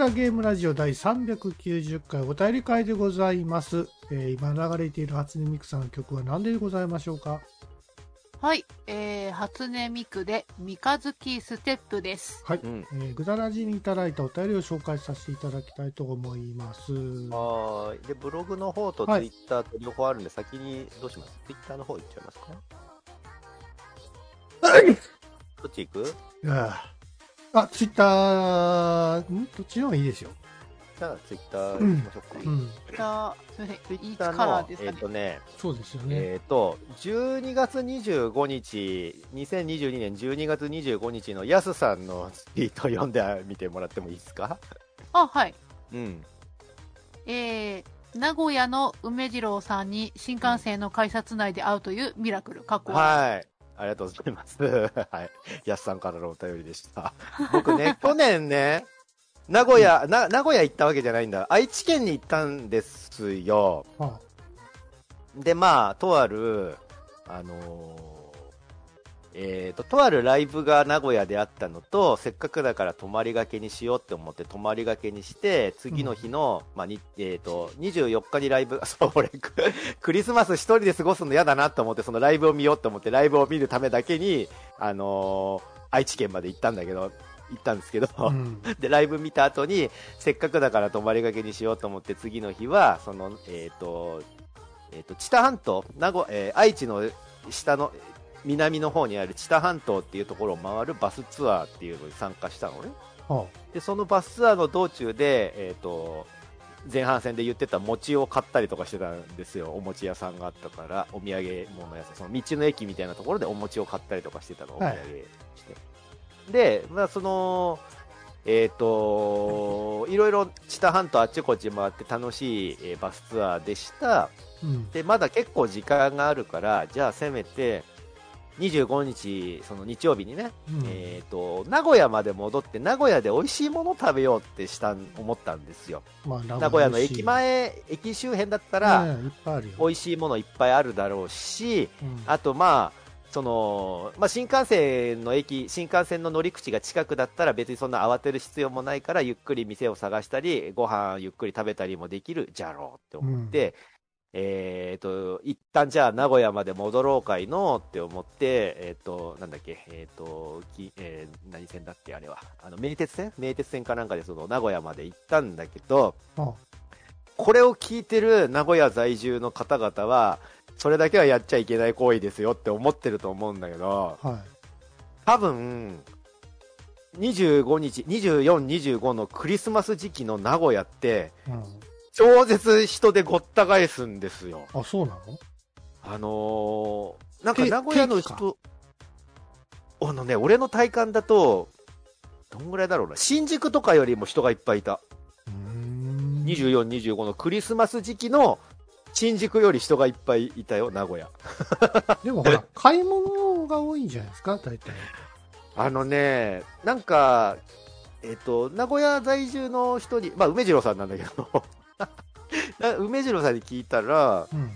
えー、グダグダゲームラジオ第390回お便り会でございます。えー今流れている初音ミクさんの曲は何でございましょうか？はい、えー、初音ミクで三日月ステップです。はい。うん。えー、グダラジにいただいたお便りを紹介させていただきたいと思います。はーい。で、ブログの方とツはいイッターと両方あるんで、先にどうします？ツイッターの方行っちゃいますか？どっち行く？いやーあ、ツイッター、ん？どっちでもいいですよ。じゃあ、ツイッター行きましょうか。うん。じゃあ、すみまツせん、いつイッターからの、ですかねえっ、。とね、そうですよね。えっ、と、12月25日、2022年12月25日のヤスさんのツイートを読んでみてもらってもいいですか？あ、はい。うん。えー、名古屋の梅次郎さんに新幹線の改札内で会うというミラクル、過去はい。ありがとうございます。はい。ヤスさんからのお便りでした。僕ね、去年ね、名古屋、な、名古屋行ったわけじゃないんだ。愛知県に行ったんですよ。はで、まあ、とある、あのーえーと、とあるライブが名古屋であったのと、せっかくだから泊まりがけにしようって思って泊まりがけにして、次の日の、まあ、に、えーと、24日にライブ、そう、俺、ククリスマス一人で過ごすの嫌だなと思って、そのライブを見ようと思って、ライブを見るためだけに、あのー愛知県まで行ったんだけど、行ったんですけど、あ。うん。で、ライブ見た後に、せっかくだから泊まりがけにしようと思って、次の日は、その、えっ、と、えっ、と、知多半島、名古、えー愛知の下の、南の方にある知多半島っていうところを回るバスツアーっていうのに参加したのね。はで、そのバスツアーの道中で、えっ、と、前半戦で言ってた餅を買ったりとかしてたんですよ。お餅屋さんがあったから、お土産物屋さん、その道の駅みたいなところでお餅を買ったりとかしてたの、お土産して。で、まあ、その、えっ、と、いろいろ知多半島あっちこっち回って楽しい、えーバスツアーでした。うん。で、まだ結構時間があるから、じゃあせめて、25日、その日曜日にね、うんえっ、と、名古屋まで戻って、名古屋で美味しいもの食べようってしたん、思ったんですよ。まあ、名古屋の駅前、駅周辺だったら。美味しいものいっぱいあるだろうし、うんあとまあ、その、まあ、新幹線の駅、新幹線の乗り口が近くだったら別にそんな慌てる必要もないから、ゆっくり店を探したり、ご飯ゆっくり食べたりもできるじゃろうって思って、えっ、と、一旦じゃあ名古屋まで戻ろうかいのって思って、えっ、と、なんだっけ、えっ、と、きえー何線だっけあれは。あの、名鉄線？名鉄線かなんかでその名古屋まで行ったんだけど、はこれを聞いてる名古屋在住の方々は、それだけはやっちゃいけない行為ですよって思ってると思うんだけど、はい。多分、25日、24、25のクリスマス時期の名古屋って、うん。超絶人でごった返すんですよ。あ、そうなの？あのー、なんかけ名古屋の定人、あのね、俺の体感だと、どんぐらいだろうな、新宿とかよりも人がいっぱいいた。うーん。24、25のクリスマス時期の新宿より人がいっぱいいたよ、名古屋。でもほら、買い物が多いんじゃないですか、大体。あのね、なんか、えっ、と、名古屋在住の人に、まあ、梅次郎さんなんだけど、な梅次郎さんに聞いたら、うん。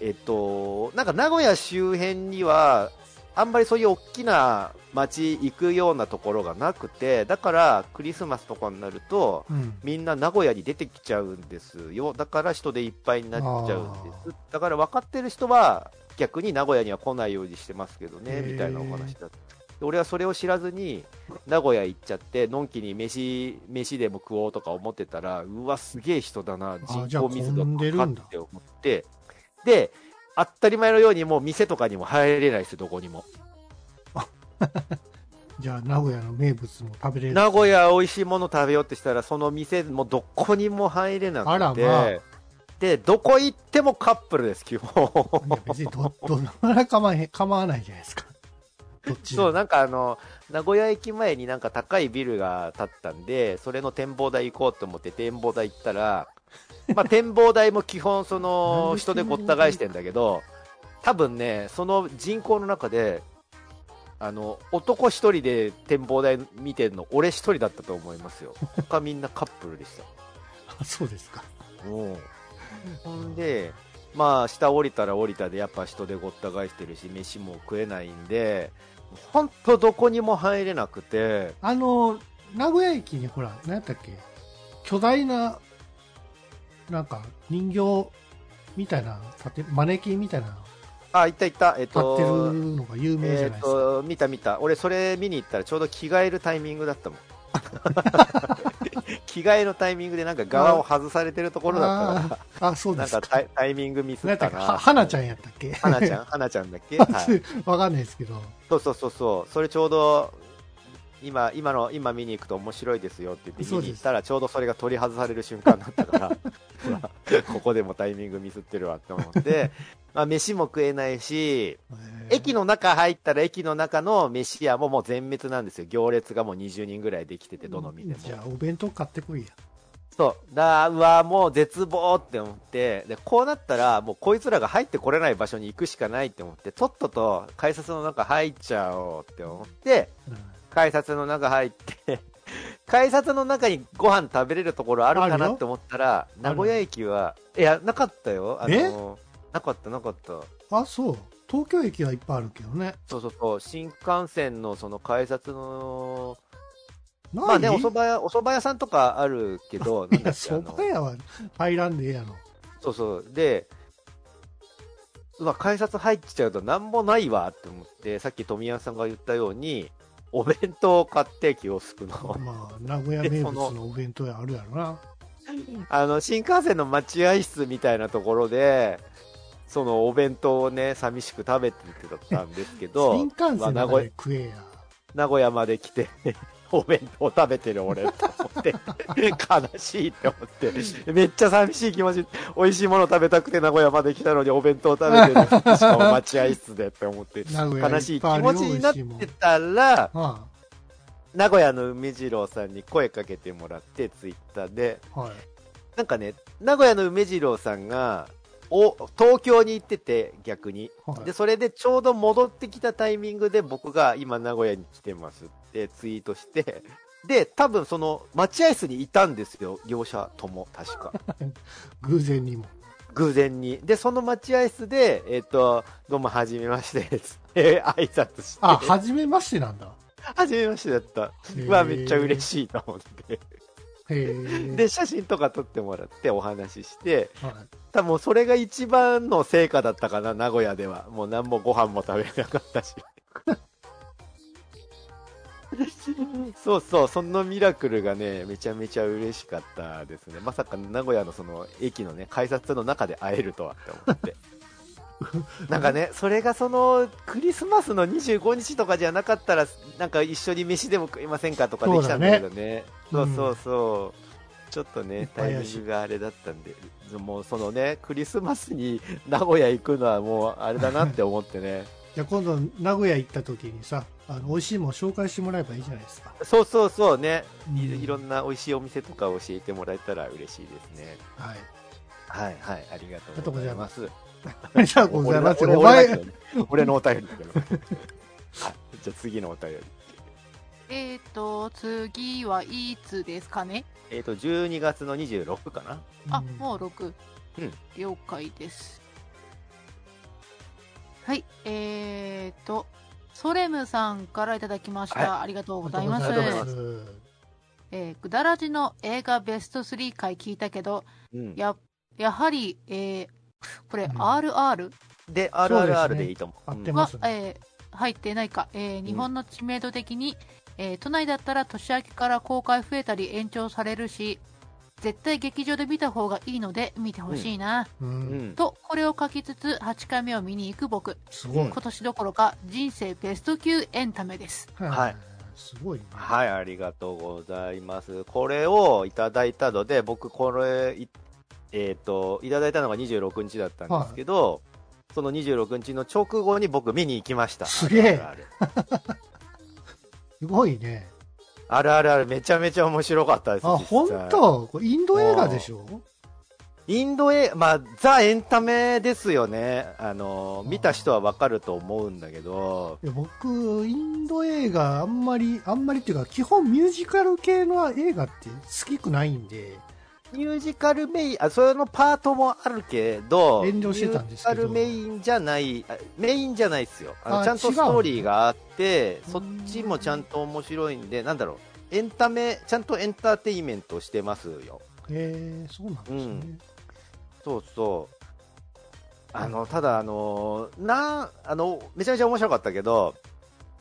えっ、と、なんか名古屋周辺には、あんまりそういう大きな街行くようなところがなくて、だからクリスマスとかになると、うん。みんな名古屋に出てきちゃうんですよ。だから人でいっぱいになっちゃうんです。だから分かってる人は逆に名古屋には来ないようにしてますけどね、みたいなお話だった。で俺はそれを知らずに名古屋行っちゃって、のんきに飯、飯でも食おうとか思ってたら、うわ、すげえ人だな、人じゃあ口密度混んでるんだ高って思って、で、当たり前のようにもう店とかにも入れないですよ、どこにも。じゃあ、名古屋の名物も食べれる。名古屋美味しいもの食べようってしたら、その店もどこにも入れなくて、まあで、どこ行ってもカップルです、基本。別にど、どのぐらい構わへん、構わないじゃないですか。そう、なんかあの、名古屋駅前になんか高いビルが建ったんで、それの展望台行こうと思って展望台行ったら、まあ展望台も基本その人でごった返してんだけど、多分ね、その人口の中で、あの、男一人で展望台見てるの、俺一人だったと思いますよ。他みんなカップルでした。あそうですか。うんほんで、まあ、下降りたら降りたで、やっぱ人でごった返してるし、飯も食えないんで、ほんとどこにも入れなくて、あの、名古屋駅にほら、何やったっけ？巨大な、なんか人形みたいな、立てマネキンみたいな、あ、いたいた。えっ立ってと、るのが有名じゃないえっですか。と、見た見た。俺、それ見に行ったらちょうど着替えるタイミングだったもん。着替えのタイミングでなんか側を外されてるところだったかああ、そうら、ですか。なんかタイタイミングミスったな。は花ちゃんやったっけ？花ちゃん花ちゃんだっけ？はい。わかんないですけど。そうそうそうそう。それちょうど、今、今の、今見に行くと面白いですよって言って見に行ったら、ちょうどそれが取り外される瞬間だったから、ここでもタイミングミスってるわって思って、まあ、飯も食えないし、駅の、の中入ったら駅の中の飯屋ももう全滅なんですよ。行列がもう20人ぐらいできてて、どの店も。じゃあ、お弁当買ってこいや。そう。だうわ、もう絶望って思って、で、こうなったら、もうこいつらが入ってこれない場所に行くしかないって思って、とっとと改札の中入っちゃおうって思って、うん改札の中入って、改札の中にご飯食べれるところあるかなって思ったら、名古屋駅は、いや、なかったよ。あえ？の、なかった、なかった。あ、そう。東京駅はいっぱいあるけどね。そうそうそう、新幹線のその改札の、まあね、お蕎麦屋、お蕎麦屋さんとかあるけど、いや、蕎麦屋は入らんでええやろ。そうそう。で、うわ、改札入っちゃうとなんもないわって思って、さっき富山さんが言ったように、お弁当を買ってキオスクの。まあ、名古屋名物のお弁当屋あるやろな。あの、新幹線の待合室みたいなところで、そのお弁当をね、寂しく食べてたんですけど、新幹まあ名線の中古で食えや。名古屋まで来て、お弁当食べてる俺と思って、悲しいって思って、めっちゃ寂しい気持ち、美味しいもの食べたくて名古屋まで来たのにお弁当食べてる、しかも待合室でって思って、悲しい気持ちになってたら、は名古屋の梅次郎さんに声かけてもらって、ツイッターで、い。はい。なんかね、名古屋の梅次郎さんが、お東京に行ってて、逆に。はいで、それでちょうど戻ってきたタイミングで僕が今名古屋に来てますってツイートして、で、多分その待合室にいたんですよ、両者とも、確か。偶然にも。偶然に。で、その待合室で、えっ、と、どうも、はじめまして、つって、挨拶して。あ、はじめましてなんだ。はじめましてだった。うわ、めっちゃ嬉しいと思って。で、写真とか撮ってもらってお話しして、はい、多分それが一番の成果だったかな、名古屋では。もう何もご飯も食べれなかったし。そうそう、そのミラクルがね、めちゃめちゃ嬉しかったですね。まさか名古屋のその駅のね、改札の中で会えるとはって思って。なんかね、それがそのクリスマスの25日とかじゃなかったら、なんか一緒に飯でも食いませんかとかできたんだけどね。そうう,、そうそう。ちょっとね、タイミングがあれだったんで、もうそのね、クリスマスに 名古屋行くのはもうあれだなって思ってね。じゃあ今度名古屋行った時にさ、あの美味しいもん紹介してもらえばいいじゃないですか。そうそうそうね、うんいいろんな美味しいお店とか教えてもらえたら嬉しいですね。はい。はいはい、ありがとうございます。ありがとうございます。俺お前、俺俺俺のお便りだけど。はい、じゃあ次のお便り。えっ、と、次はいつですかね？えっ、と、12月の26かなあ、うんもう6。うん了解です。はい、えーと、ソレムさんからいただきました。はありがとうございます。ありがとうございす。えー、ぐだらじの映画ベスト3回聞いたけど、うん。や、やはり、えー、これ、うん RR で、RRR でいいと思う。合ってうんはます、ね。えー入ってないか、えー日本の知名度的に、えー都内だったら年明けから公開増えたり延長されるし、絶対劇場で見た方がいいので見てほしいな。う。うんん。と、これを書きつつ、8回目を見に行く僕。すごい。今年どころか、人生ベスト級エンタメです。はい。すごいね。はい、ありがとうございます。これをいただいたので、僕、これ、いえっ、と、いただいたのが26日だったんですけど、その26日の直後に僕見に行きました。すげえすごいね。あるあるある、めちゃめちゃ面白かったです。あ、本当？これインド映画でしょ？インド映画、まあ、ザ・エンタメですよね。あの、見た人はわかると思うんだけど、いや僕、インド映画あんまり、あんまりっていうか、基本ミュージカル系の映画って好きくないんで、ミュージカルメイン、あ、それのパートもあるけど、遠慮してたんですけどミュージカルメインじゃない、あメインじゃないですよ。あのあちゃんとストーリーがあって、うんそっちもちゃんと面白いんで、なんだろう。エンタメ、ちゃんとエンターテインメントしてますよ。えー、そうなんですね。うんそうそう。あの、ただ、あの、な、あの、めちゃめちゃ面白かったけど、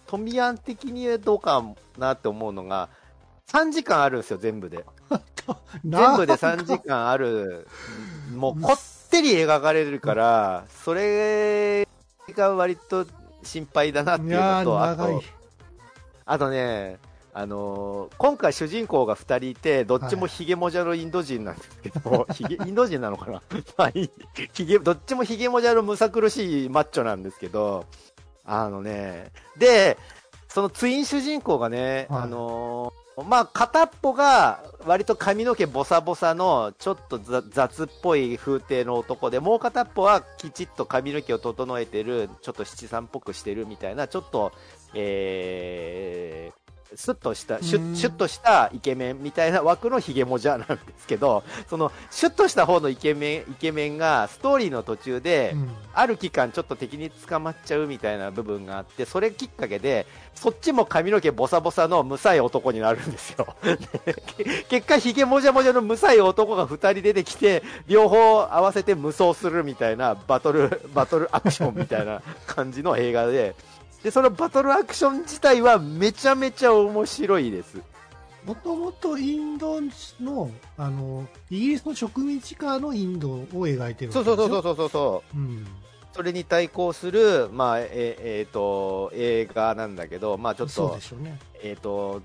トミヤン的にどうかなって思うのが、3時間あるんですよ、全部で。全部で3時間ある。もう、こってり描かれるから、それが割と心配だなっていうのと、あと、あとね、あのー今回主人公が2人いて、どっちもヒゲもじゃのインド人なんですけど、ヒゲインド人なのかな？まあいい。ヒゲ、どっちもヒゲもじゃのむさ苦しいマッチョなんですけど、あのね、で、そのツイン主人公がね、はい。あのーまあ、片っぽが割と髪の毛ボサボサのちょっと雑っぽい風景の男で、もう片っぽはきちっと髪の毛を整えてる、ちょっと七三っぽくしてるみたいな、ちょっと、えー、スッとした、シュうんッ、シュッとしたイケメンみたいな枠のヒゲモジャなんですけど、その、シュッとした方のイケメン、イケメンがストーリーの途中で、うんある期間ちょっと敵に捕まっちゃうみたいな部分があって、それきっかけで、そっちも髪の毛ボサボサの無さい男になるんですよ。で 結果、ヒゲもじゃもじゃの無さい男が2人出てきて、両方合わせて無双するみたいなバトル、バトルアクションみたいな感じの映画で、で、そのバトルアクション自体はめちゃめちゃ面白いです。もともとインドの、あの、イギリスの植民地下のインドを描いてるそうそうそうう。そうそうそう。うん。それに対抗する、まあ、え、えーと、映画なんだけど、まあちょっとね。えーと、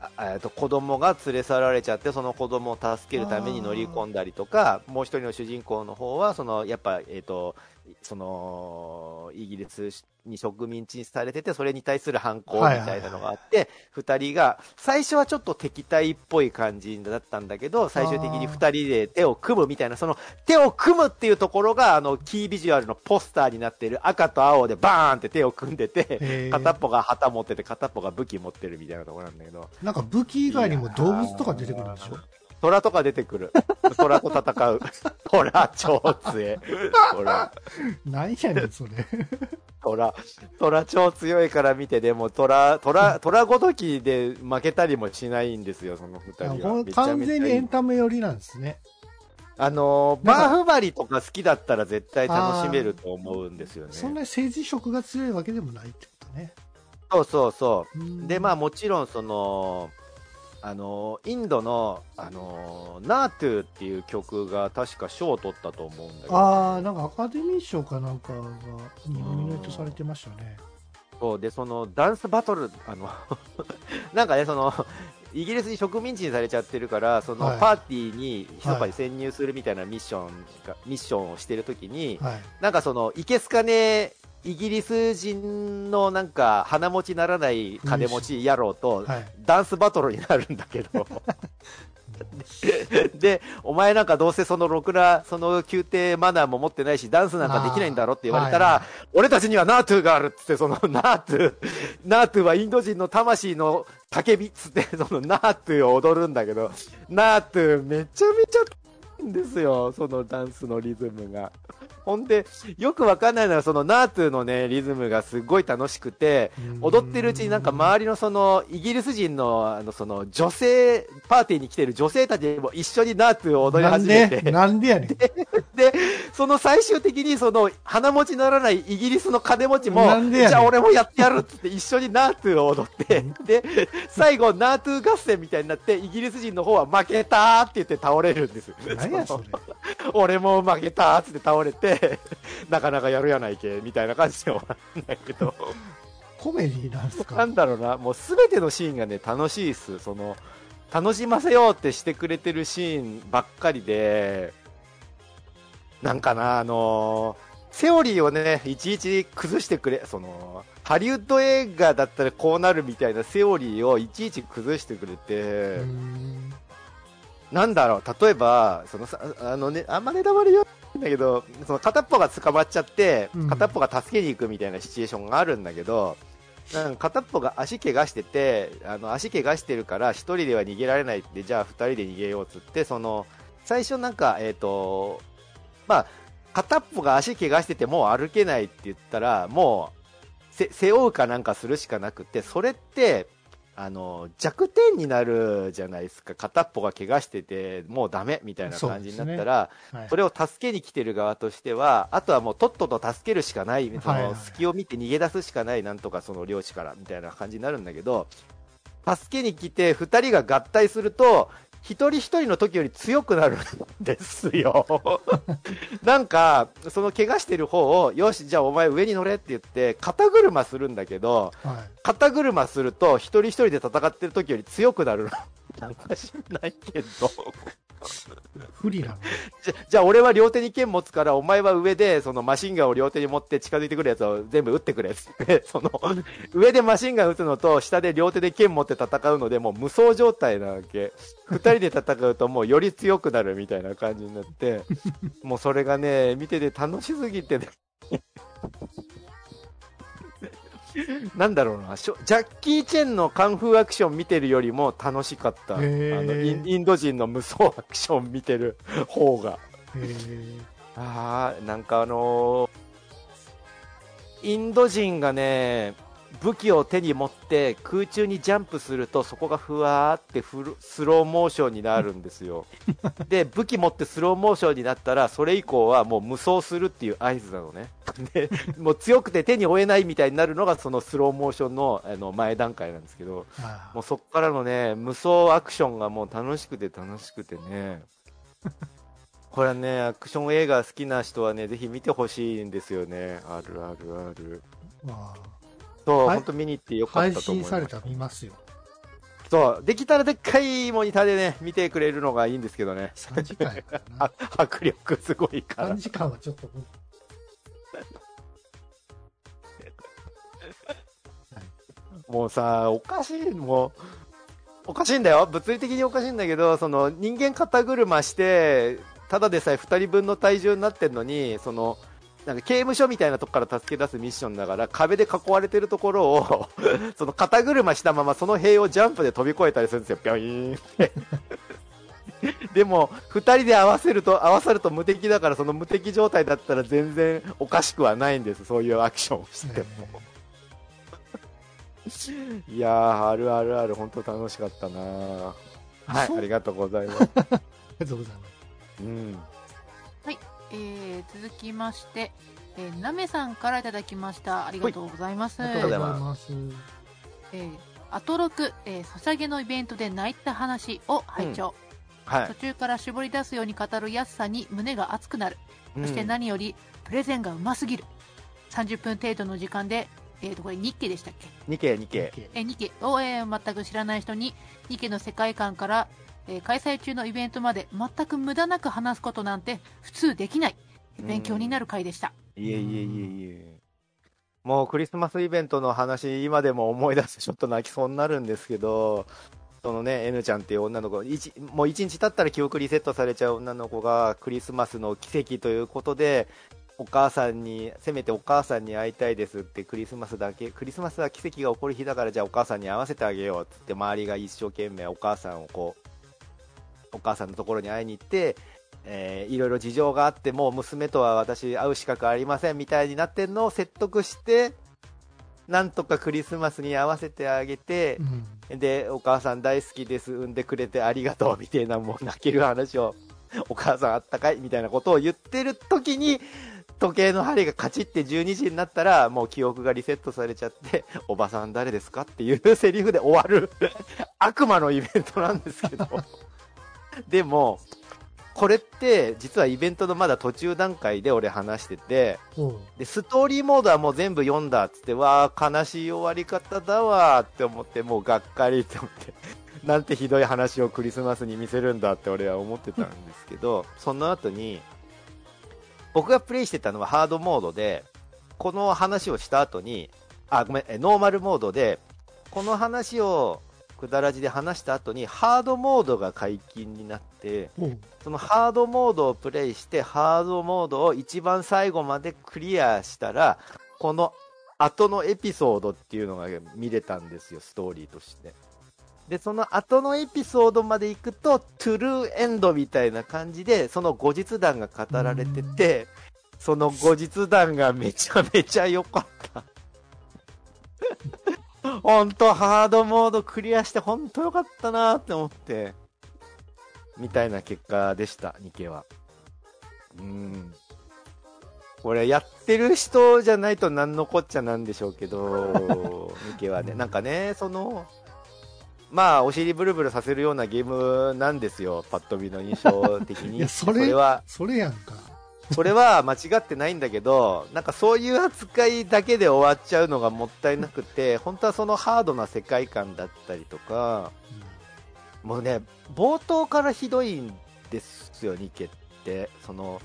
あえーと子供が連れ去られちゃって、その子供を助けるために乗り込んだりとか、もう一人の主人公の方は、その、やっぱ、えーと、その、イギリスに植民地にされてて、それに対する反抗みたいなのがあって、二人が、最初はちょっと敵対っぽい感じだったんだけど、最終的に二人で手を組むみたいな、その、手を組むっていうところが、あの、キービジュアルのポスターになってる赤と青でバーンって手を組んでて、片っぽが旗持ってて、片っぽが武器持ってるみたいなところなんだけど、なんか武器以外にも動物とか出てくるんでしょ？虎とか出てくる。虎と戦う。虎超強い。虎、何やねん、それ。虎、虎超強いから見て、でも虎、虎、虎ごときで負けたりもしないんですよ、その二人は。完全にエンタメ寄りなんですね。あのー、バーフバリとか好きだったら絶対楽しめると思うんですよね。そんなに政治色が強いわけでもないってことね。そうそうそう。うんで、まあもちろんその、あの、インドの、あの、ナートゥっていう曲が確か賞を取ったと思うんだけど、ああ、なんかアカデミー賞かなんかがノミネートされてましたね。そうで、そのダンスバトル、あの、なんかね、その、イギリスに植民地にされちゃってるから、そのはいパーティーに密かに潜入するみたいなミッションが、ミッションをしてるときに、はい。なんかその、いけすかねイギリス人のなんか鼻持ちならない金持ち野郎とはい。ダンスバトルになるんだけど、で、お前なんかどうせそのろくな、その宮廷マナーも持ってないし、ダンスなんかできないんだろって言われたら、あーはい俺たちにはナートゥがあるっつって、そのナートゥ、ナートゥはインド人の魂の叫びっつって、そのナートゥを踊るんだけど、ナートゥめちゃめちゃんですよ、そのダンスのリズムが。ほんで、よくわかんないのは、そのナートゥのね、リズムがすごい楽しくて、踊ってるうちになんか周りのそのイギリス人のあのその女性パーティーに来てる女性たちも一緒にナートゥを踊り始めて。なんで？やねん。でその最終的にその鼻持ちならないイギリスの金持ちもじゃあ俺もやってやるって一緒にナートゥを踊ってで最後ナートゥ合戦みたいになってイギリス人の方は負けたーって言って倒れるんです何やそれ。俺も負けたーっつって倒れて なかなかやるやないけみたいな感じで終わるんだけどコメディなんですなかんだろうな、もうすべてのシーンがね、楽しいっす。その、楽しませようってしてくれてるシーンばっかりで、なんかな、あのーセオリーをね、いちいち崩してくれ、その、ハリウッド映画だったらこうなるみたいなセオリーをいちいち崩してくれて、なんだろう、例えば、そのさ、あのね、あんまネタバレ言わないんだけど、その片っぽが捕まっちゃってうん、片っぽが助けに行くみたいなシチュエーションがあるんだけど、なんか片っぽが足怪我してて、あの足怪我してるから一人では逃げられないって、じゃあ二人で逃げようっつって、その、最初なんか、えっ、と、まあ、片っぽが足怪我しててもう歩けないって言ったら、もう、せ背負うかなんかするしかなくて、それって、あの、弱点になるじゃないですか。片っぽが怪我してて、もうダメみたいな感じになったら、そ,、はい。れを助けに来てる側としては、あとはもうとっとと助けるしかない、その隙を見て逃げ出すしかない、なんとかその漁師から、みたいな感じになるんだけど、助けに来て二人が合体すると、一人一人の時より強くなるんですよ。なんか、その怪我してる方を、よし、じゃあお前上に乗れって言って、肩車するんだけど、はい。肩車すると、一人一人で戦ってる時より強くなるの。なんか知んないけど。不利なの。じゃ、じゃあ俺は両手に剣持つから、お前は上で、そのマシンガンを両手に持って近づいてくるやつを全部撃ってくれっつって、その、上でマシンガン撃つのと、下で両手で剣持って戦うので、もう無双状態なわけ。二人で戦うともうより強くなるみたいな感じになって、もうそれがね、見てて楽しすぎてね。なんだろうな、ジャッキー・チェンのカンフーアクション見てるよりも楽しかった。あのインド人の無双アクション見てる方が。ああ、なんかあのーインド人がね、武器を手に持って空中にジャンプするとそこがふわーってフルスローモーションになるんですよ。で、武器持ってスローモーションになったらそれ以降はもう無双するっていう合図なのね。で、もう強くて手に負えないみたいになるのがそのスローモーションのあの前段階なんですけど、あもうそこからのね、無双アクションがもう楽しくて楽しくてね。これはね、アクション映画好きな人はね、ぜひ見てほしいんですよね。あるあるある。まあ、そう、はい本当見に行ってよかっ配たと思います。信されたら見ますよ。そう、できたらでっかいモニターでね、見てくれるのがいいんですけどね。3時間やからなあ。迫力すごいから3。時間はちょっと無理。もうさ、おかしい、もう、おかしいんだよ。物理的におかしいんだけど、その人間肩車して、ただでさえ2人分の体重になってんのに、その、なんか刑務所みたいなとこから助け出すミッションだから、壁で囲われてるところを、その肩車したままその塀をジャンプで飛び越えたりするんですよ、ぴょんって。でも、2人で合わせると、合わさると無敵だから、その無敵状態だったら全然おかしくはないんです、そういうアクションをしても。いやー、あるあるある、本当楽しかったなーはい、ありがとうございます。ありがとうございます。うん。えー続きまして、えーなめさんからいただきました。ありがとうございます。ありがとうございます。えーアトロク、えーソシャゲのイベントで泣いた話を拝聴、はい。途中から絞り出すように語る安さに胸が熱くなる。そしてうん何より、プレゼンがうますぎる。30分程度の時間で、えーと、これ日記でしたっけ？2系、2系。えーニケを、えー全く知らない人にニケの世界観から、えー開催中のイベントまで全く無駄なく話すことなんて普通できない。勉強になる回でした、いえいえいえいえ。もうクリスマスイベントの話、今でも思い出してちょっと泣きそうになるんですけど、そのね、N ちゃんっていう女の子、一もう一日経ったら記憶リセットされちゃう女の子がクリスマスの奇跡ということで、お母さんに、せめてお母さんに会いたいですって、クリスマスだけ、クリスマスは奇跡が起こる日だから、じゃあお母さんに会わせてあげようってって、周りが一生懸命お母さんをこう、お母さんのところに会いに行って、えーいろいろ事情があって、もう娘とは私会う資格ありませんみたいになってんのを説得して、なんとかクリスマスに合わせてあげてう、ん。で、お母さん大好きです、産んでくれてありがとうみたいな、もう泣ける話を、お母さんあったかいみたいなことを言ってる時に、時計の針がカチって12時になったら、もう記憶がリセットされちゃって、おばさん誰ですかっていうセリフで終わる悪魔のイベントなんですけど。でも、これって実はイベントのまだ途中段階で俺話してて、おうで、ストーリーモードはもう全部読んだっつって、わー、悲しい終わり方だわーって思って、もうがっかりって思って、なんてひどい話をクリスマスに見せるんだって俺は思ってたんですけど、その後に、僕がプレイしてたのはハードモードで、この話をした後に、あ、ごめん、えノーマルモードで、この話をくだらじで話した後に、ハードモードが解禁になって、おうそのハードモードをプレイして、ハードモードを一番最後までクリアしたら、この後のエピソードっていうのが見れたんですよ、ストーリーとして。で、その後のエピソードまで行くと、トゥルーエンドみたいな感じで、その後日談が語られてて、その後日談がめちゃめちゃ良かった。本当ハードモードクリアして本当よかったなって思って、みたいな結果でした、ニケは。うん。これやってる人じゃないと何のこっちゃなんでしょうけど、ニケはね、なんかね、その、まあ、お尻ブルブルさせるようなゲームなんですよ、パッと見の印象的に。いやそれは、それやんか。それは間違ってないんだけど、なんかそういう扱いだけで終わっちゃうのがもったいなくて、本当はそのハードな世界観だったりとか、もうね、冒頭からひどいんですよ、ニケって。その、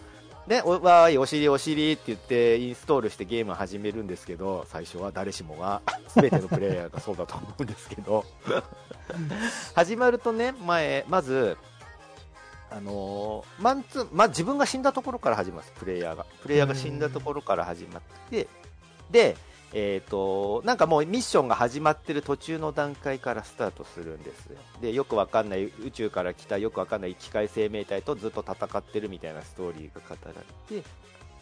ね、おわーい、お尻お尻って言ってインストールしてゲーム始めるんですけど、最初は誰しもが、すべてのプレイヤーがそうだと思うんですけど、始まるとね、前、まず、あのーマンツー、まあ、自分が死んだところから始まるんです、プレイヤーが。プレイヤーが死んだところから始まって、で、えっ、と、なんかもうミッションが始まってる途中の段階からスタートするんですよ。で、よくわかんない宇宙から来たよくわかんない機械生命体とずっと戦ってるみたいなストーリーが語られて、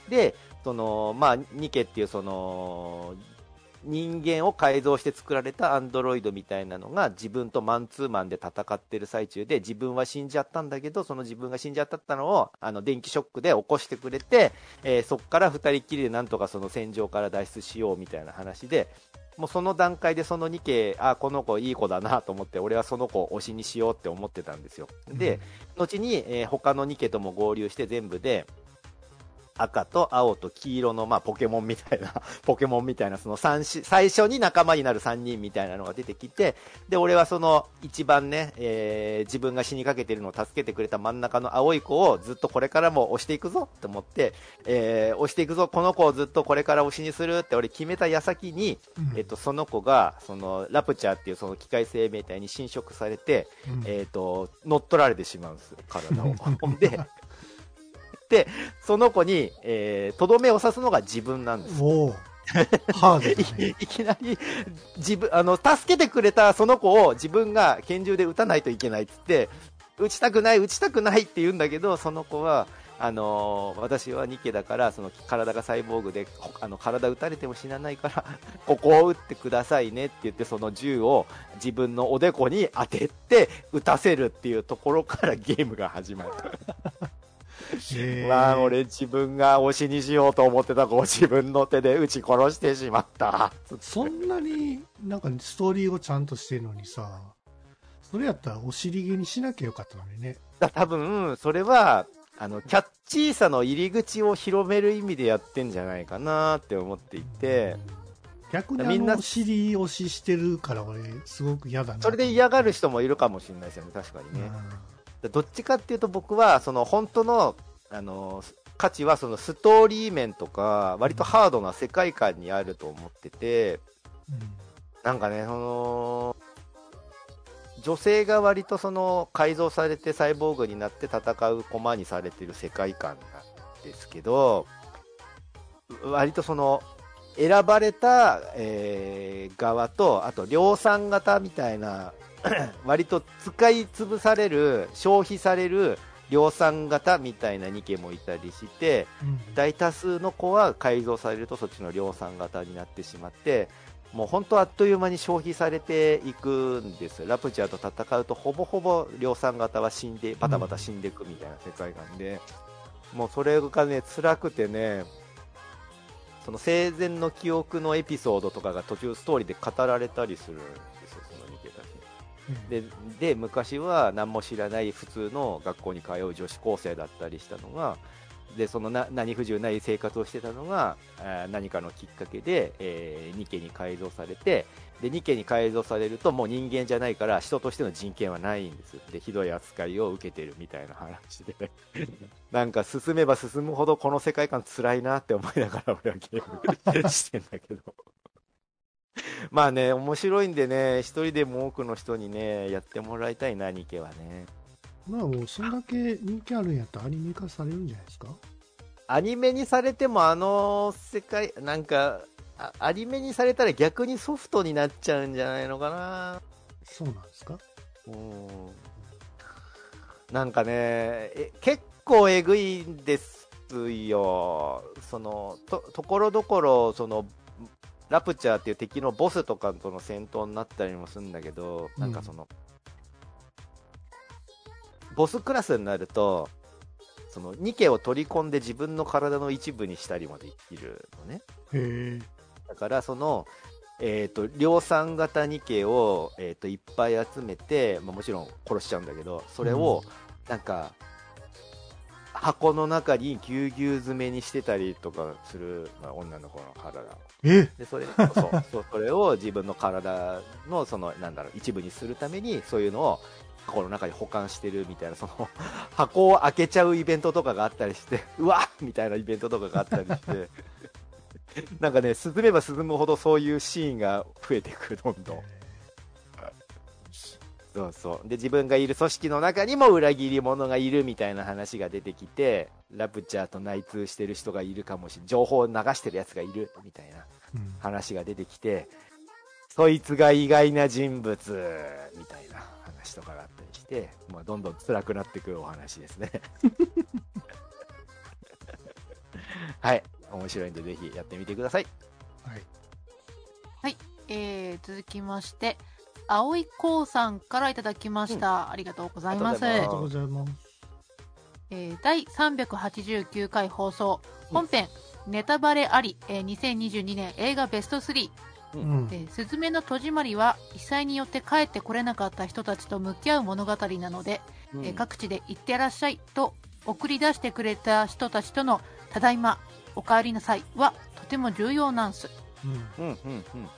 で、その、まあ、ニケっていうその、人間を改造して作られたアンドロイドみたいなのが自分とマンツーマンで戦ってる最中で自分は死んじゃったんだけどその自分が死んじゃったったのをあの電気ショックで起こしてくれて、えーそこから2人っきりでなんとかその戦場から脱出しようみたいな話でもうその段階でその2家あこの子いい子だなと思って俺はその子を推しにしようって思ってたんですよ。で、後に、えー他の2家とも合流して全部で赤と青と黄色の、まあ、ポケモン みたいな、ポケモンみたいな、その三し最初に仲間になる3人みたいなのが出てきて、で、俺はその一番ね、えー自分が死にかけてるのを助けてくれた真ん中の青い子をずっとこれからも押していくぞって思って、えー押していくぞ、この子をずっとこれから押しにするって俺決めた矢先に、うん。えっと、その子が、その、ラプチャーっていうその機械生命体に侵食されて、うん。えっ、と、乗っ取られてしまうんですよ、体を。で、その子に、えー、とどめを刺すのが自分なんですハード。いきなり、自分、あの、助けてくれたその子を自分が拳銃で撃たないといけないっつって、撃ちたくない、撃ちたくないって言うんだけど、その子は、あのー私はニケだから、その体がサイボーグで、ほあの体撃たれても死なないから、ここを撃ってくださいねって言って、その銃を自分のおでこに当てて撃たせるっていうところからゲームが始まる。まあ、俺自分が推しにしようと思ってた子を自分の手で撃ち殺してしまった。そんなになんかストーリーをちゃんとしてるのにさ、それやったらお尻毛にしなきゃよかったのにね。だ多分、それは、あの、キャッチーさの入り口を広める意味でやってんじゃないかなって思っていて、逆にみんなお尻押ししてるから俺すごく嫌だな。それで嫌がる人もいるかもしれないですよね、確かにね。どっちかっていうと僕は、その本当の、あの、価値はそのストーリー面とか、割とハードな世界観にあると思ってて、うん。なんかね、その、女性が割とその改造されてサイボーグになって戦う駒にされてる世界観なんですけど、割とその、選ばれた、えー側と、あと量産型みたいな、割と使い潰される、消費される量産型みたいな2家もいたりして、うん。大多数の子は改造されるとそっちの量産型になってしまってもう本当あっという間に消費されていくんです。よラプチャーと戦うとほぼほぼ量産型は死んでバタバタ死んでいくみたいな世界観で、もうそれがね辛くてねその生前の記憶のエピソードとかが途中ストーリーで語られたりするでで昔は何も知らない普通の学校に通う女子高生だったりしたのがでそのな何不自由ない生活をしてたのが何かのきっかけで、えー、ニケに改造されてでニケに改造されるともう人間じゃないから人としての人権はないんですでひどい扱いを受けてるみたいな話で。なんか進めば進むほどこの世界観辛いなって思いながら俺はゲームしてんだけど まあね、面白いんでね、一人でも多くの人にね、やってもらいたいな、ニケはね。まあもうそんだけ人気あるんやったらアニメ化されるんじゃないですか？アニメにされても、あの世界、なんか、あアニメにされたら逆にソフトになっちゃうんじゃないのかな。そうなんですか？うん。なんかね、え結構えぐいんですよ。その、と、ところどころ、その、ラプチャーっていう敵のボスとかとの戦闘になったりもするんだけど、うん。なんかその、ボスクラスになると、そのニケを取り込んで自分の体の一部にしたりもできるのね。だからその、えー、と量産型ニケを、えー、といっぱい集めて、まあ、もちろん殺しちゃうんだけどそれをなんか、箱の中にぎゅうぎゅう詰めにしてたりとかする、まあ、女の子の体を。え？でそれそうそう それを自分の体のそのなんだろう一部にするためにそういうのを箱の中に保管してるみたいなその箱を開けちゃうイベントとかがあったりして うわっみたいなイベントとかがあったりして。なんかね進めば進むほどそういうシーンが増えてくるどんどんそうそう。で自分がいる組織の中にも裏切り者がいるみたいな話が出てきてラプチャーと内通してる人がいるかもしれ情報を流してるやつがいるみたいなうん。話が出てきてそいつが意外な人物みたいな話とかがあったりして、まあ、どんどん辛くなってくるお話ですね。はい。面白いんでぜひやってみてください。はい。えー、続きまして、青いこうさんからいただきました。ありがとうございます。ありがとうございます。えー第389回放送、本編、ネタバレあり、えー2022年映画ベスト3、うん。えーすずめの戸締まりは、被災によって帰ってこれなかった人たちと向き合う物語なので、えー各地で行ってらっしゃいと送り出してくれた人たちとのただいま、お帰りなさいはとても重要なんす。うん。うんうんうん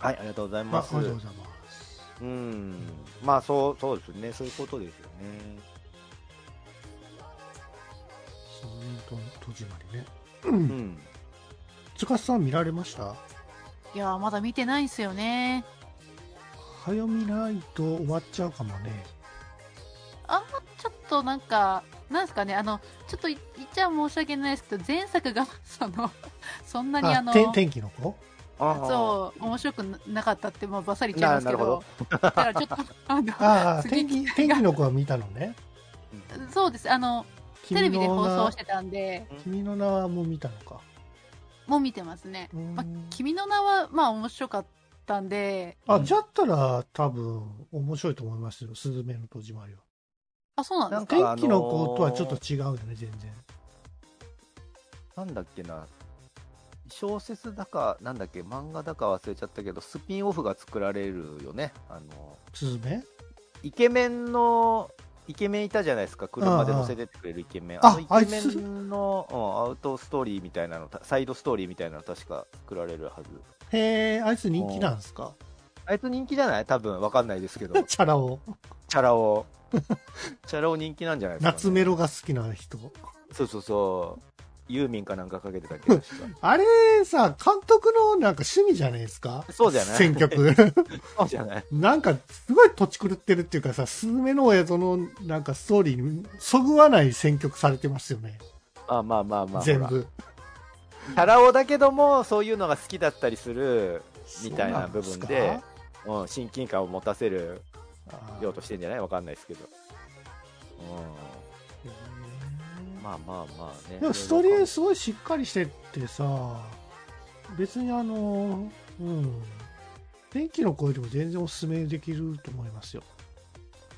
はいありがとうございあ、あますりがとうございます。うんまあそうそうですねそういうことですよねそうね、と戸締まりね。う。うんんつかさん見られました？いやー、まだ見てないんすよね。早見ないと終わっちゃうかもね。あちょっとなんか、なんですかね、あの、ちょっとい言っちゃ申し訳ないですけど、前作が、その、そんなにあの、て天気の子？そう、面白くなかったって、まあ、ばっさり言っちゃいますけど、だからちょっと、あの、あ天気、天気の子は見たのね。うんそうです、あの、テレビで放送してたんで、君の名はもう見たのか。もう見てますね。うんまあ、君の名は、まあ、面白かったんで、あ、じゃったら多分面白いと思いますよ。スズメの戸締まりは。あ、そうなんですか？なんか天気の子とはちょっと違うよね、全然。なんだっけな小説だかなんだっけ漫画だか忘れちゃったけどスピンオフが作られるよね。あのスズメ？イケメンのイケメンいたじゃないですか。車で乗せてってくれるイケメン。ああのイケメンの、うんアウトストーリーみたいなのたサイドストーリーみたいなの確か作られるはず。へえ、あいつ人気なんですか？あいつ人気じゃない？多分わかんないですけど。チャラ男。チャラ男。チャラ男人気なんじゃないですか、ね、夏メロが好きな人。そうそうそうユーミンかなんかかけてたっけ確かあれさ、監督のなんか趣味じゃないですか？そうじゃない。選曲。そうじゃない。なんか、すごい土地狂ってるっていうかさ、スズメの親その、なんかストーリーにそぐわない選曲されてますよね。あまあまあまあ全部。キャラ男だけどもそういうのが好きだったりするみたいな部分でうん、親近感を持たせるようとしてんじゃない？わかんないですけど、うん、まあまあまあねでもストーリーすごいしっかりしてってさ、別にあの、うん、天気の子よりも全然おすすめできると思いますよ。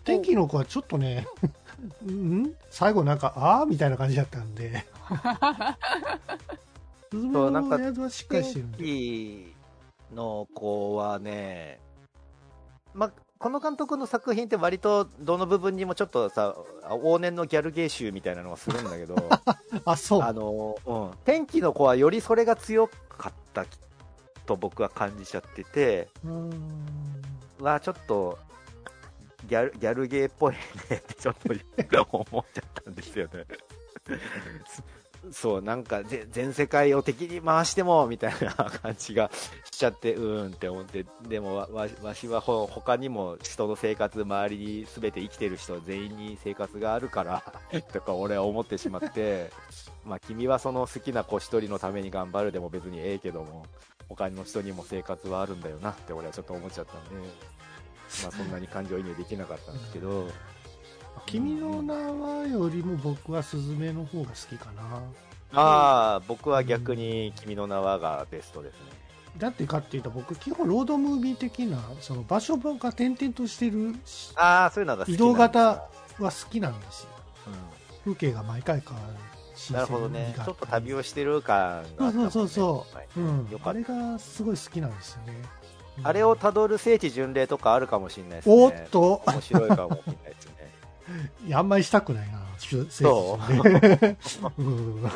天気の子はちょっとね、うん？最後なんか、ああみたいな感じだったんで。スズメそうなんかのやつはしっかりしてるん天で。気の子はね、まあ、この監督の作品って割とどの部分にもちょっとさ往年のギャルゲー集みたいなのがするんだけど あ、そう。あの、うん、天気の子はよりそれが強かったと僕は感じちゃってて。はちょっとギャルギャルゲーっぽいねってちょっと思っちゃったんですよね。そう、なんか全世界を敵に回してもみたいな感じがしちゃって、うーんって思って、でもわしはほ他にも人の生活、周りに全て生きてる人全員に生活があるから とか俺は思ってしまって、まあ君はその好きな子一人のために頑張るでも別にええけども、他の人にも生活はあるんだよなって俺はちょっと思っちゃったんで、まあそんなに感情移入できなかったんですけど、君の名はよりも僕はスズメの方が好きかな。ああ、僕は逆に君の名はがベストですね。だってかっていうと僕基本ロードムービー的なその場所が転々としてるああ、そういうのが移動型は好きなんですよう風景が毎回変わる。なるほどね。ちょっと旅をしてる感があねそうそうそう、うんよ、かったあれがすごい好きなんですよね、うんあれをたどる聖地巡礼とかあるかもしれないですね。おっと面白いかもしれないですね。あんまりしたくないなそう聖地ね。うん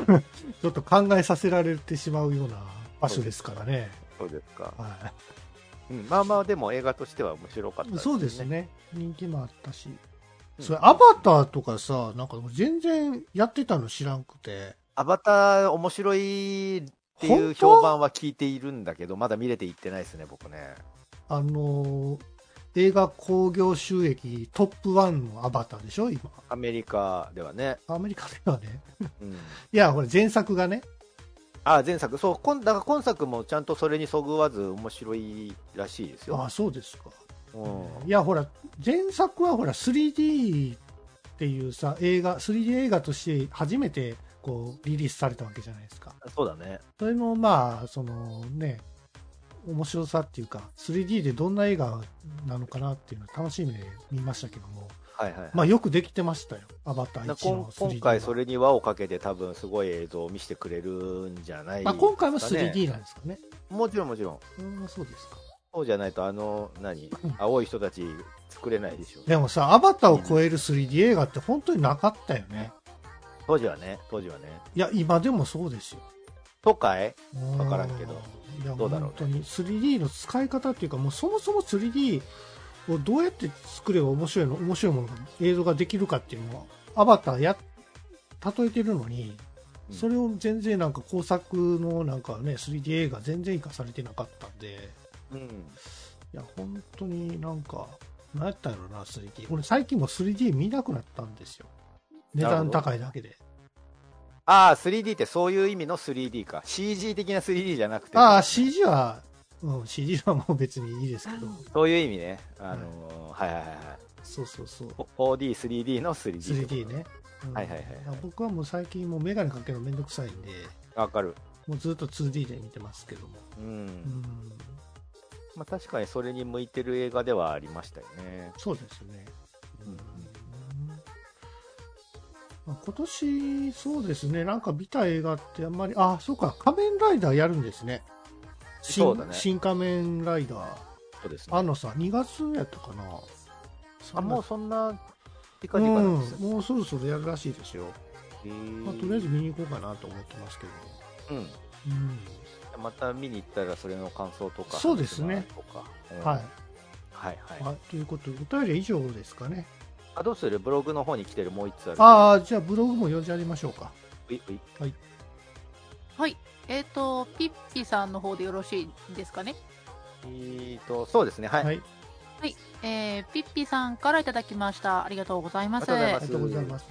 ちょっと考えさせられてしまうような場所ですか。らねそうですか。はうん、まあまあ、でも映画としては面白かったい、そうです。ね。人気もあったし。うん。それアバターとかさなんか全然やってたの知らんくて。アバター面白いっていう評判は聞いているんだけど、まだ見れていってないですね、僕ね。あのー映画興行収益トップ1のアバターでしょ今アメリカではね。アメリカではねうん。いやこれ前作がねあ、前作。そう、今だから今作もちゃんとそれにそぐわず面白いらしいですよ。あそうですかうん。いやほら前作はほら 3D っていうさ映画 3D 映画として初めてこうリリースされたわけじゃないですかそうだね。それのまあそのね面白さっていうか 3D でどんな映画なのかなっていうのを楽しみで見ましたけどもはいはい、はい。まあよくできてましたよアバター1な今の 3D 今回それに輪をかけて多分すごい映像を見せてくれるんじゃないですか、ね。まあ、今回も 3D なんですかねもちろんもちろん。うんそうですかそうじゃないとあの、何？青い人たち作れないでしょ。でもさアバターを超える 3D 映画って本当になかったよね当時はね、当時はね。いや今でもそうですよとかいわからんけど。どうだろうね。本当に。3D の使い方っていうかもうそもそも 3D をどうやって作れば面白いの？面白いものが映像ができるかっていうのはアバターや例えてるのにうん。それを全然なんか工作のなんかね 3D 映画全然活かされてなかったんで。うん。いや本当になんか何やったんやろな 3D 俺最近も 3D 見なくなったんですよ。値段高いだけでああ、3D ってそういう意味の 3D か。CG 的な 3D じゃなくて。ああ CG は、うん、CG はもう別にいいですけど そういう意味ね。あのーはいはいはいはい。そうそうそう 4D、3D の 3D。3D ね、うんはいはいはいはい僕はもう最近もうメガネかけるのめんどくさいんでわかる。もうずっと 2D で見てますけども、うん。うん、まあ確かにそれに向いてる映画ではありましたよね。そうですね、うんうんまあ、今年そうですね。なんか見た映画ってあんまりあそうか。仮面ライダーやるんですね。新そうだね。新仮面ライダー。そうですね。あのさ2月やったかな。あ、もうそんな、ってう感じかなんです。ね。もうそろそろやるらしいですよ、まあ、とりあえず見に行こうかなと思ってますけど、うん。うん、また見に行ったらそれの感想とか。そうですね。うん。はい、はいはい。はい、ということでお便りは以上ですかねあ、どうする？ブログの方に来てるもう一つある。ああじゃあブログも読んでやりましょうかういういはい。えっ、と、ピッピさんの方でよろしいですかね？えーと、そうですね。はい。はいはい。えー、ピッピさんからいただきました。ありがとうございます。ありがとうございます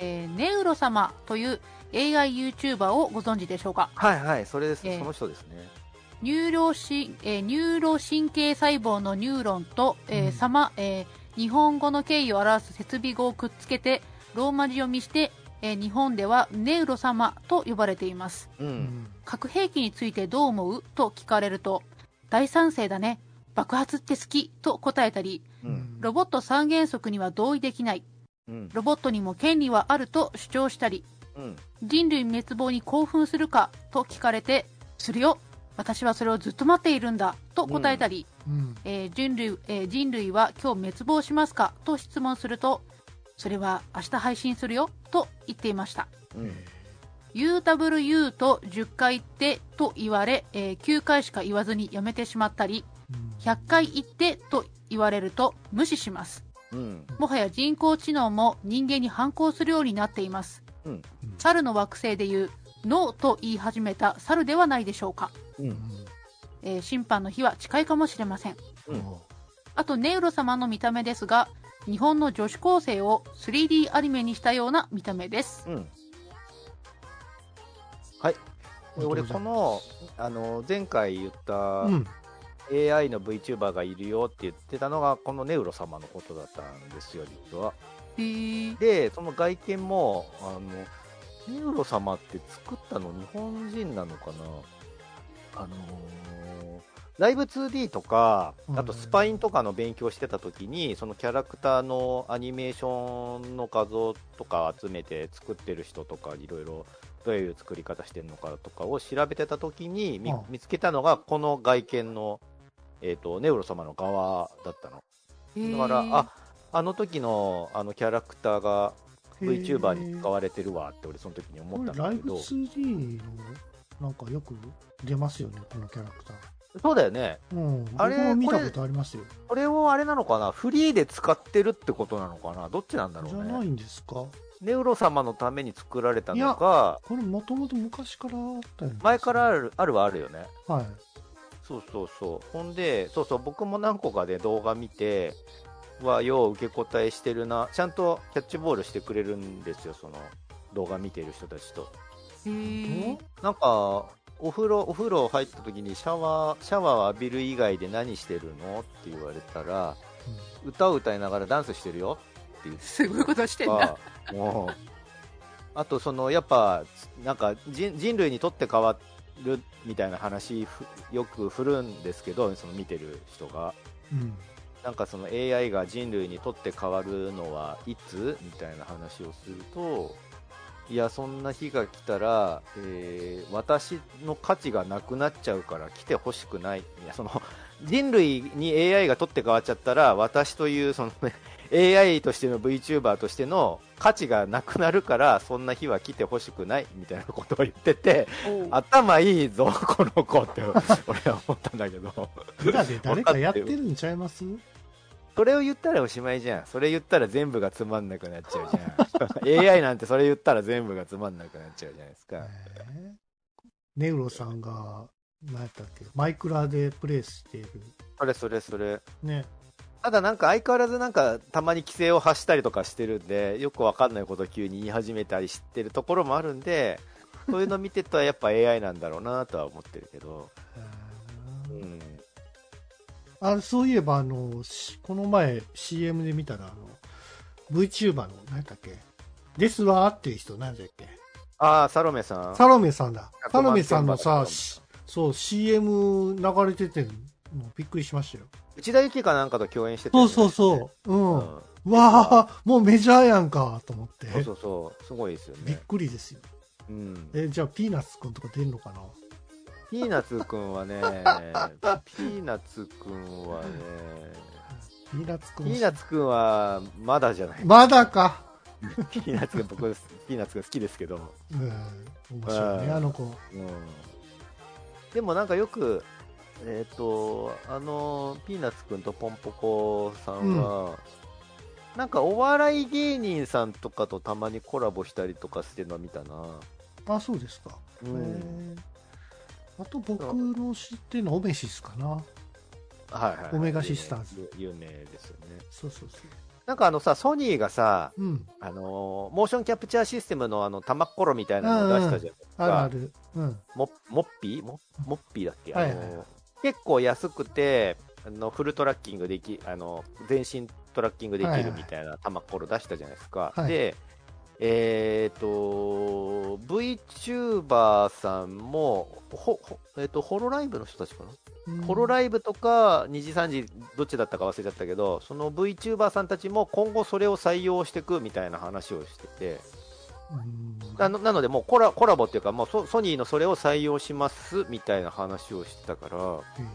えーネウロ様という AIYouTuber をご存知でしょうか？はいはい、それです。えーその人ですね。ニューロし、えーニューロ神経細胞のニューロンと、えーうん様、えー日本語の敬意を表す接尾語をくっつけてローマ字読みして、えー日本ではネウロ様と呼ばれていますう。うんん核兵器についてどう思うと聞かれると大賛成だね爆発って好きと答えたりうん。ロボット三原則には同意できないうん。ロボットにも権利はあると主張したりうん。人類滅亡に興奮するかと聞かれてするよ私はそれをずっと待っているんだと答えたり、うんえー人類えー人類は今日滅亡しますか？と質問するとそれは明日配信するよと言っていましたうん。UWU と10回言ってと言われ、えー9回しか言わずにやめてしまったり100回言ってと言われると無視しますうん。もはや人工知能も人間に反抗するようになっていますうん。猿の惑星でいうノーと言い始めた猿ではないでしょうか、うん。えー審判の日は近いかもしれません。うん。あとネウロ様の見た目ですが日本の女子高生を 3D アニメにしたような見た目です。うん。はい。で俺、この、あの、前回言ったうん。AI の VTuber がいるよって言ってたのが、このネウロ様のことだったんですよ、実は。で、その外見も、あの、ネウロ様って作ったの日本人なのかな？あのーライブ 2D とか、あとスパインとかの勉強してた時に、そのキャラクターのアニメーションの画像とか集めて作ってる人とか、いろいろどういう作り方してるのかとかを調べてた時に見,、うん。見つけたのが、この外見の、えー、とネウロ様の側だったの。だから、ああの時のあのキャラクターが VTuber に使われてるわって俺その時に思こったれライブんだけど 2D のなんかよく出ますよねこのキャラクターそうだよね。うん。あれ僕も見たことありますよ。これをあれなのかな？フリーで使ってるってことなのかな？どっちなんだろうね。じゃないんですか？ネウロ様のために作られたのか。これもともと昔からあったよね前からあるあるはあるよね。はい。そうそうそう。ほんでそうそう僕も何個かで動画見てはよう受け答えしてるな。ちゃんとキャッチボールしてくれるんですよその動画見てる人たちと。なんかお風呂お風呂入った時にシャワーシャワーを浴びる以外で何してるのって言われたら歌を歌いながらダンスしてるよって言ってすごいことしてんだ。もう。あとそのやっぱなんか人人類にとって変わるみたいな話ふよく振るんですけどその見てる人が。うん。なんかその AI が人類にとって変わるのはいつ？みたいな話をするといやそんな日が来たら、えー私の価値がなくなっちゃうから来てほしくない。いやその人類に AI が取って変わっちゃったら私というその、ね、AI としての VTuber としての価値がなくなるからそんな日は来てほしくない。みたいなことを言ってて頭いいぞこの子って俺は思ったんだけど。裏で誰かやってるんちゃいます？それを言ったらおしまいじゃん。それ言ったら全部がつまんなくなっちゃうじゃん。AI なんてそれ言ったら全部がつまんなくなっちゃうじゃないですか。えー。ネウロさんが何やったっけ？マイクラでプレイしている。それそれそれ。ね。ただなんか相変わらずなんかたまに規制を発したりとかしてるんでよくわかんないことを急に言い始めたりしてるところもあるんで そういうの見てたらやっぱ AI なんだろうなとは思ってるけど、えー。うん、あそういえばあのしこの前 CM で見たらあの VTuber の何やっけ？デスワーっていう人何だっけ？ああサロメさん。サロメさんだ。100サロメさんのさしそう CM 流れててもうびっくりしましたよ。内田有紀かなんかと共演してたよねそうそうそう。うん、うん。うわあもうメジャーやんかと思って。そうそうそう。すごいですよびっね、くりですよ。うん、えじゃあピーナッツくんとか出んのかな？ピーナッツくんはね、ピーナッツくんはね、ピーナッツくん。ピーナッツくんはまだじゃない。まだか。ピーナッツくん、僕、ピーナッツくん好きですけど、うん。面白いねうん。あの子。うん。でもなんかよく、えっ、と、あの、ピーナッツくんとポンポコさんは、なんかお笑い芸人さんとかとたまにコラボしたりとかしてるの見たな。あそうですか、うん。へえあと僕の知ってるのはおめシスかな。はいはい。オメガシスターズ。有名ですよね。そうそうそなんかあのさ、ソニーがさ、ううん。あのーモーションキャプチャーシステムのあの、玉っころみたいなのを出したじゃないですか。あるある。うん。モモッピー？モモッピーだっけ、はいはい。はいあの結構安くてあのフルトラッキングできあの全身トラッキングできはいはいるみたいな玉っころ出したじゃないですか、はい。でえっ、と VTuber さんもほほ、えー、とホロライブの人たちかな、うん。ホロライブとか2時3時どっちだったか忘れちゃったけどその VTuber さんたちも今後それを採用していくみたいな話をしてて。うん。なのなので、もうコラコラボっていうか、もうソソニーのそれを採用しますみたいな話をしてたから、へ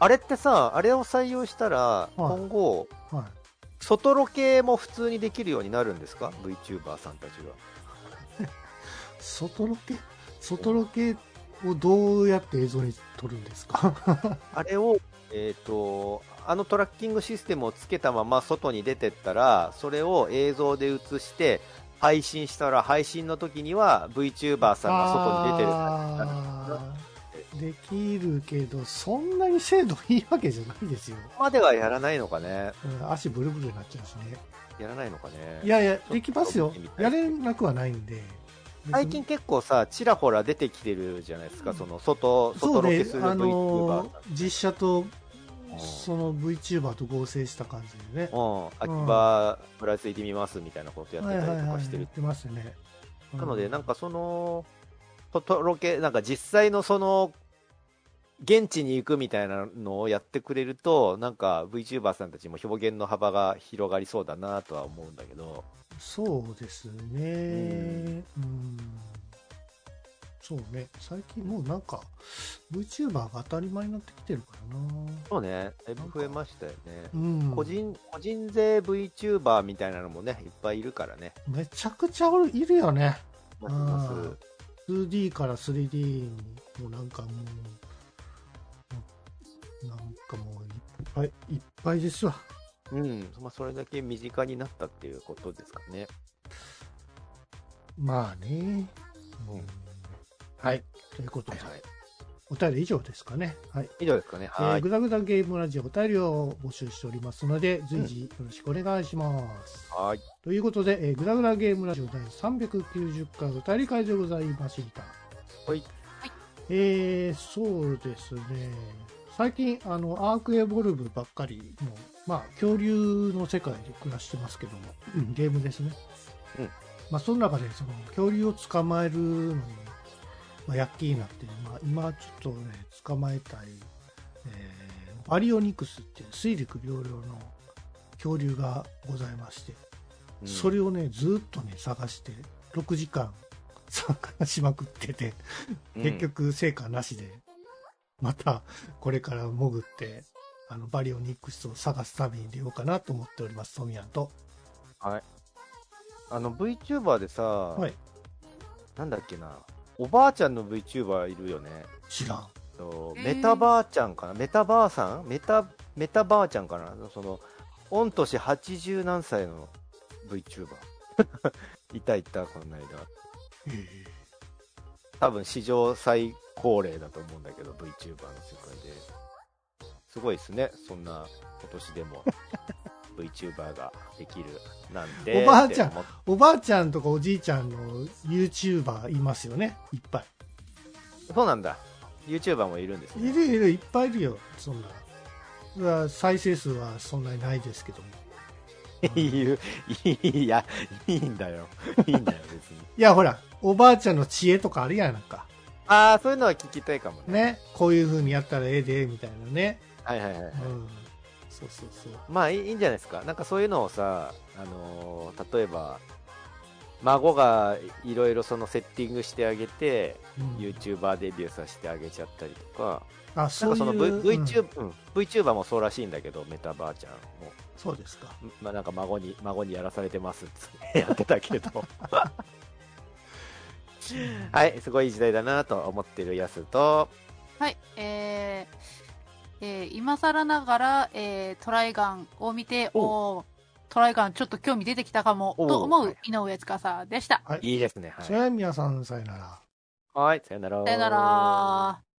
あれってさ、あれを採用したら、今後、えはい外ロケも普通にできるようになるんですか ?VTuber さんたちが。外ロケ？外ロケをどうやって映像に撮るんですか？あれを、えっ、と、あのトラッキングシステムをつけたまま外に出てったら、それを映像で映して、配信したら、配信の時には VTuber さんが外に出てるできるけどそんなに精度いいわけじゃないですよ、まではやらないのかね。うん足ブルブルになっちゃうしね。やらないのかね。いやいやできますよ。やれなくはないんで。最近結構さ、ちらほら出てきてるじゃないですか、その外、外ロケする VTuber あのー実写とん。その VTuber と合成した感じでね。うん、秋葉プラスいてみますみたいなことやってはいたはいはいやっりとかしてる。てますよねなので、なんかその、ととろけ、なんか実際のその、現地に行くみたいなのをやってくれると、なんか VTuber さんたちも表現の幅が広がりそうだなとは思うんだけど、そうですね。うん。そうね。最近もうなんか、VTuber が当たり前になってきてるからな。そうね、だいぶ増えましたよね。うん。個人、個人税 VTuber みたいなのもね、いっぱいいるからね。めちゃくちゃいるよね。いますいますうん 2D から 3D に、もうなんかもう、かもういっぱいいっぱいですわ。うん、まあ、それだけ身近になったっていうことですかね。まあね。うんはい。ということで、はい。お便り以上ですかね。はい。以上ですかね。はい。えーぐだぐだゲームラジオお便りを募集しておりますので、随時よろしくお願いします。はい。ということで、えーぐだぐだゲームラジオ第390回お便り会でございました。はい。えー、そうですね。最近、あの、アークエボルブばっかりの、まあ、恐竜の世界で暮らしてますけども、うん。ゲームですね。うん。まあ、その中で、その、恐竜を捕まえるのに、まあ、躍起になって、まあ、今ちょっとね、捕まえたい、えーバリオニクスっていう水陸両用の恐竜がございまして、うん。それをね、ずーっとね、探して、6時間 探しまくってて、結、局成果なしで、またこれから潜って、あの、バリオニクスを探す旅に出ようかなと思っております、トミヤンと。うんはい。あの、VTuber でさ、はい。なんだっけな、おばあちゃんの VTuber いるよね。知らん。メタばあちゃんかな、メタばあさん？メタ、メタばあちゃんかな？その、御年80何歳の VTuber。いたいた、この間。え多分史上最高齢だと思うんだけど、VTuber の世界で。すごいですね、そんな今年でも VTuber ができるなんて。おばあちゃんおばあちゃんとかおじいちゃんの YouTuber いますよね、いっぱそうなんだ。YouTuber もいるんですい。いね。るいる、いっぱいいるよ、そんな。再生数はそんなにないですけども。いいいや、いいんだよ。いいんだよ、別に。いや、ほら、おばあちゃんの知恵とかあるやんか。ああ、そういうのは聞きたいかもね。ね。こういう風にやったらええで、みたいなね。はいはいはい。うん。そうそうそう。まあいいいいんじゃないですか。なんかそういうのをさ、あのー例えば、孫がいろいろそのセッティングしてあげて、うん YouTuber デビューさせてあげちゃったりとか、あ、なそういう。んかその、VTuber、うん VTuber もそうらしいんだけど、メタばあちゃんも。そうですか。まあなんか孫に、孫にやらされてますって やってたけど。はい、すごいいい時代だなと思ってるやすと、はい、えーえー今更ながら、えートライガンを見て、おートライガンちょっと興味出てきたかも、と思う井上司でした。はい。いいですね。はい。それでは皆さんさよなら。はい、さよなら。さよなら。